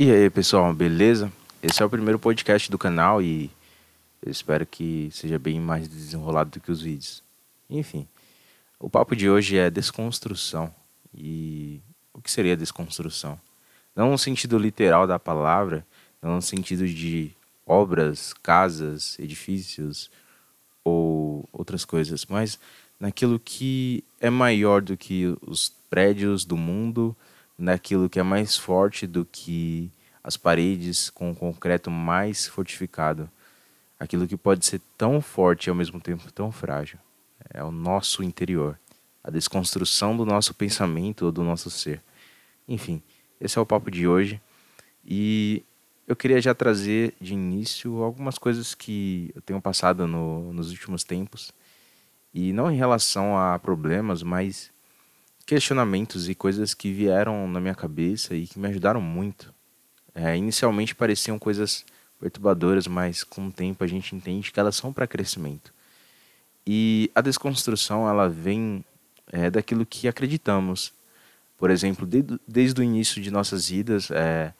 E aí, pessoal, beleza? Esse é o primeiro podcast do canal e eu espero que seja bem mais desenrolado do que os vídeos. Enfim, o papo de hoje é desconstrução. E o que seria desconstrução? Não no sentido literal da palavra, não no sentido de obras, casas, edifícios ou outras coisas, mas naquilo que é maior do que os prédios do mundo, naquilo que é mais forte do que as paredes com concreto mais fortificado. Aquilo que pode ser tão forte e ao mesmo tempo tão frágil. É o nosso interior. A desconstrução do nosso pensamento ou do nosso ser. Enfim, esse é o papo de hoje. E eu queria já trazer de início algumas coisas que eu tenho passado no, nos últimos tempos. E não em relação a problemas, mas questionamentos e coisas que vieram na minha cabeça e que me ajudaram muito. É, inicialmente pareciam coisas perturbadoras, mas com o tempo a gente entende que elas são para crescimento. E a desconstrução ela vem é, daquilo que acreditamos. Por exemplo, de, desde o início de nossas vidas, é,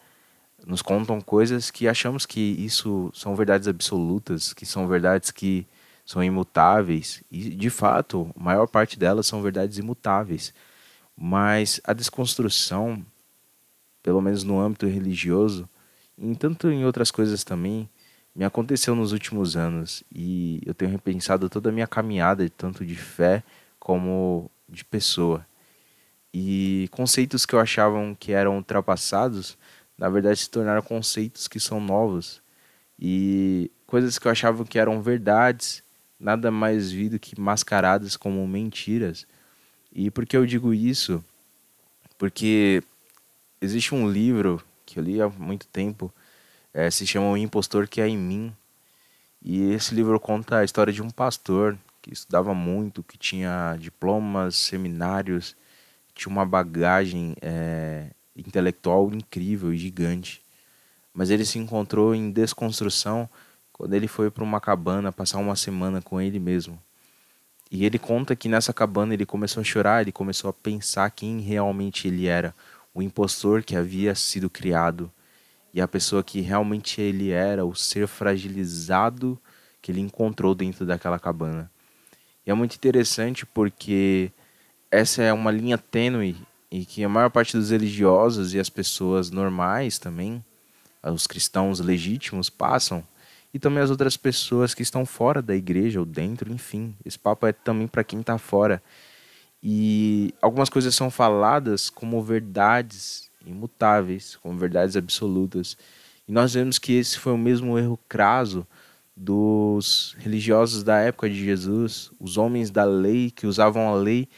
nos contam coisas que achamos que isso são verdades absolutas, que são verdades que são imutáveis. E, de fato, a maior parte delas são verdades imutáveis. Mas a desconstrução, pelo menos no âmbito religioso, e tanto em outras coisas também, me aconteceu nos últimos anos e eu tenho repensado toda a minha caminhada, tanto de fé como de pessoa. E conceitos que eu achavam que eram ultrapassados, na verdade se tornaram conceitos que são novos. E coisas que eu achava que eram verdades, nada mais vi do que mascaradas como mentiras e por que eu digo isso? Porque existe um livro que eu li há muito tempo, é, se chama O Impostor que é em mim. E esse livro conta a história de um pastor que estudava muito, que tinha diplomas, seminários, tinha uma bagagem é, intelectual incrível e gigante. Mas ele se encontrou em desconstrução quando ele foi para uma cabana passar uma semana com ele mesmo. E ele conta que nessa cabana ele começou a chorar, ele começou a pensar quem realmente ele era, o impostor que havia sido criado e a pessoa que realmente ele era, o ser fragilizado que ele encontrou dentro daquela cabana. E é muito interessante porque essa é uma linha tênue e que a maior parte dos religiosos e as pessoas normais também, os cristãos legítimos, passam e também as outras pessoas que estão fora da igreja ou dentro, enfim. Esse papo é também para quem está fora. E algumas coisas são faladas como verdades imutáveis, como verdades absolutas. E nós vemos que esse foi o mesmo erro craso dos religiosos da época de Jesus, os homens da lei que usavam a lei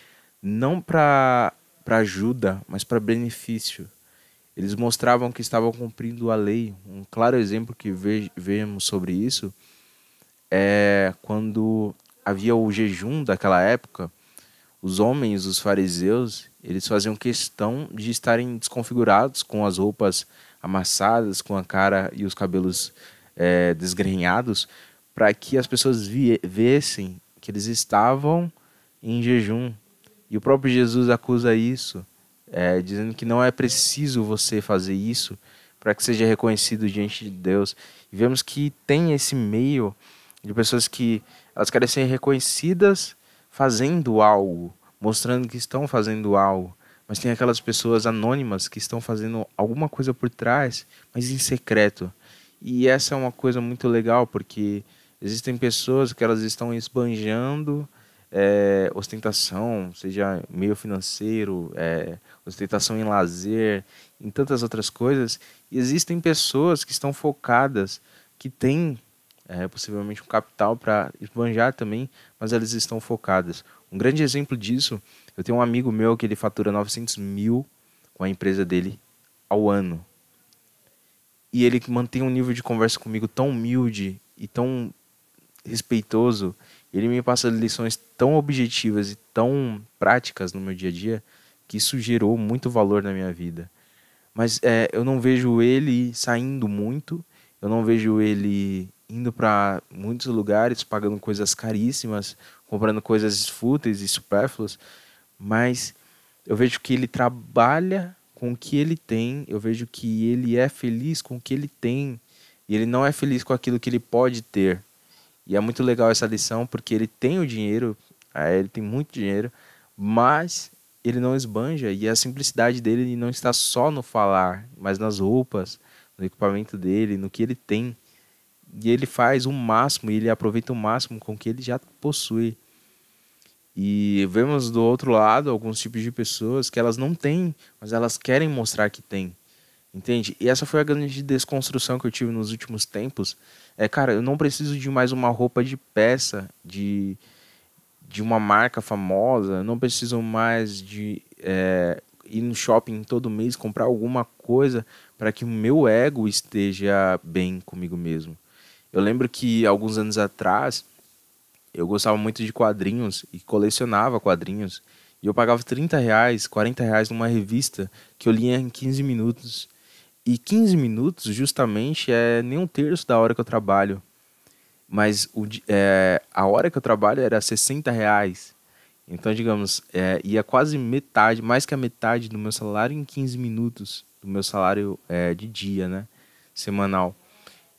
não para ajuda, mas para benefício. Eles mostravam que estavam cumprindo a lei. Um claro exemplo que vemos sobre isso é quando havia o jejum daquela época, os homens, os fariseus, eles faziam questão de estarem desconfigurados, com as roupas amassadas, com a cara e os cabelos é, desgrenhados, para que as pessoas vissem que eles estavam em jejum. E o próprio Jesus acusa isso é, dizendo que não é preciso você fazer isso para que seja reconhecido diante de Deus. E vemos que tem esse meio de pessoas que elas querem ser reconhecidas fazendo algo, mostrando que estão fazendo algo. Mas tem aquelas pessoas anônimas que estão fazendo alguma coisa por trás, mas em secreto. E essa é uma coisa muito legal, porque existem pessoas que elas estão esbanjando é, ostentação, seja meio financeiro, é, ostentação em lazer, em tantas outras coisas. E existem pessoas que estão focadas, que têm é, possivelmente um capital para esbanjar também, mas elas estão focadas. Um grande exemplo disso, eu tenho um amigo meu que ele fatura 900 mil com a empresa dele ao ano. E ele mantém um nível de conversa comigo tão humilde e tão respeitoso ele me passa lições tão objetivas e tão práticas no meu dia a dia que isso gerou muito valor na minha vida. Mas é, eu não vejo ele saindo muito, eu não vejo ele indo para muitos lugares, pagando coisas caríssimas, comprando coisas fúteis e supérfluas, mas eu vejo que ele trabalha com o que ele tem, eu vejo que ele é feliz com o que ele tem e ele não é feliz com aquilo que ele pode ter. E é muito legal essa lição porque ele tem o dinheiro, é, ele tem muito dinheiro, mas ele não esbanja e a simplicidade dele não está só no falar, mas nas roupas, no equipamento dele, no que ele tem. E ele faz o máximo e ele aproveita o máximo com o que ele já possui. E vemos do outro lado alguns tipos de pessoas que elas não têm, mas elas querem mostrar que têm. Entende? E essa foi a grande desconstrução que eu tive nos últimos tempos. É, cara, eu não preciso de mais uma roupa de peça, de, de uma marca famosa, não preciso mais de é, ir no shopping todo mês comprar alguma coisa para que o meu ego esteja bem comigo mesmo. Eu lembro que alguns anos atrás eu gostava muito de quadrinhos e colecionava quadrinhos. E eu pagava 30 reais, 40 reais numa revista que eu lia em 15 minutos. E 15 minutos, justamente, é nem um terço da hora que eu trabalho mas o, é, a hora que eu trabalho era 60 reais. Então, digamos, é, ia quase metade, mais que a metade do meu salário em 15 minutos, do meu salário é, de dia, né? Semanal.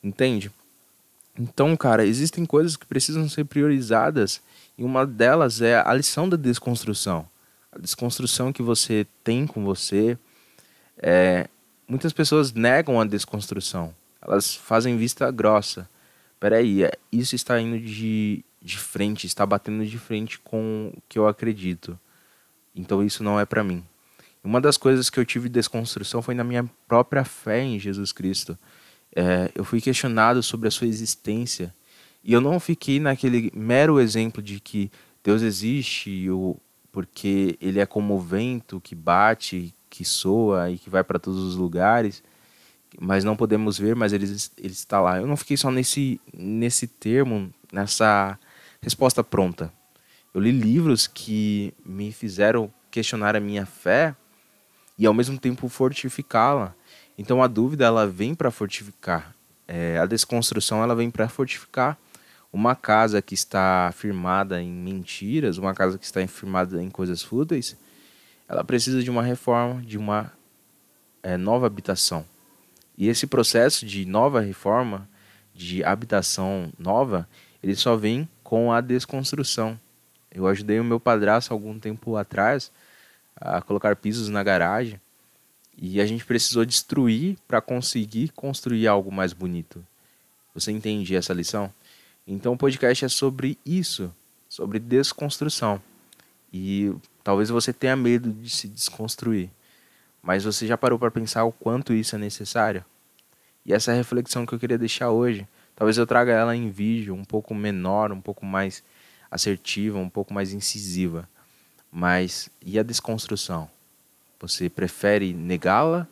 Entende? Então, cara, existem coisas que precisam ser priorizadas e uma delas é a lição da desconstrução. A desconstrução que você tem com você. É, muitas pessoas negam a desconstrução. Elas fazem vista grossa peraí, é, isso está indo de, de frente, está batendo de frente com o que eu acredito. Então isso não é para mim. Uma das coisas que eu tive de desconstrução foi na minha própria fé em Jesus Cristo. É, eu fui questionado sobre a sua existência e eu não fiquei naquele mero exemplo de que Deus existe o, porque ele é como o vento que bate, que soa e que vai para todos os lugares mas não podemos ver, mas ele, ele está lá. Eu não fiquei só nesse, nesse termo, nessa resposta pronta. Eu li livros que me fizeram questionar a minha fé e ao mesmo tempo fortificá-la. Então a dúvida ela vem para fortificar, é, a desconstrução ela vem para fortificar. Uma casa que está firmada em mentiras, uma casa que está firmada em coisas fúteis, ela precisa de uma reforma, de uma é, nova habitação. E esse processo de nova reforma, de habitação nova, ele só vem com a desconstrução. Eu ajudei o meu padrasto algum tempo atrás a colocar pisos na garagem e a gente precisou destruir para conseguir construir algo mais bonito. Você entende essa lição? Então o podcast é sobre isso, sobre desconstrução. E talvez você tenha medo de se desconstruir. Mas você já parou para pensar o quanto isso é necessário? E essa é reflexão que eu queria deixar hoje. Talvez eu traga ela em vídeo, um pouco menor, um pouco mais assertiva, um pouco mais incisiva. Mas e a desconstrução? Você prefere negá-la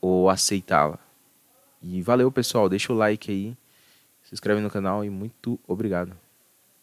ou aceitá-la? E valeu, pessoal. Deixa o like aí, se inscreve no canal e muito obrigado.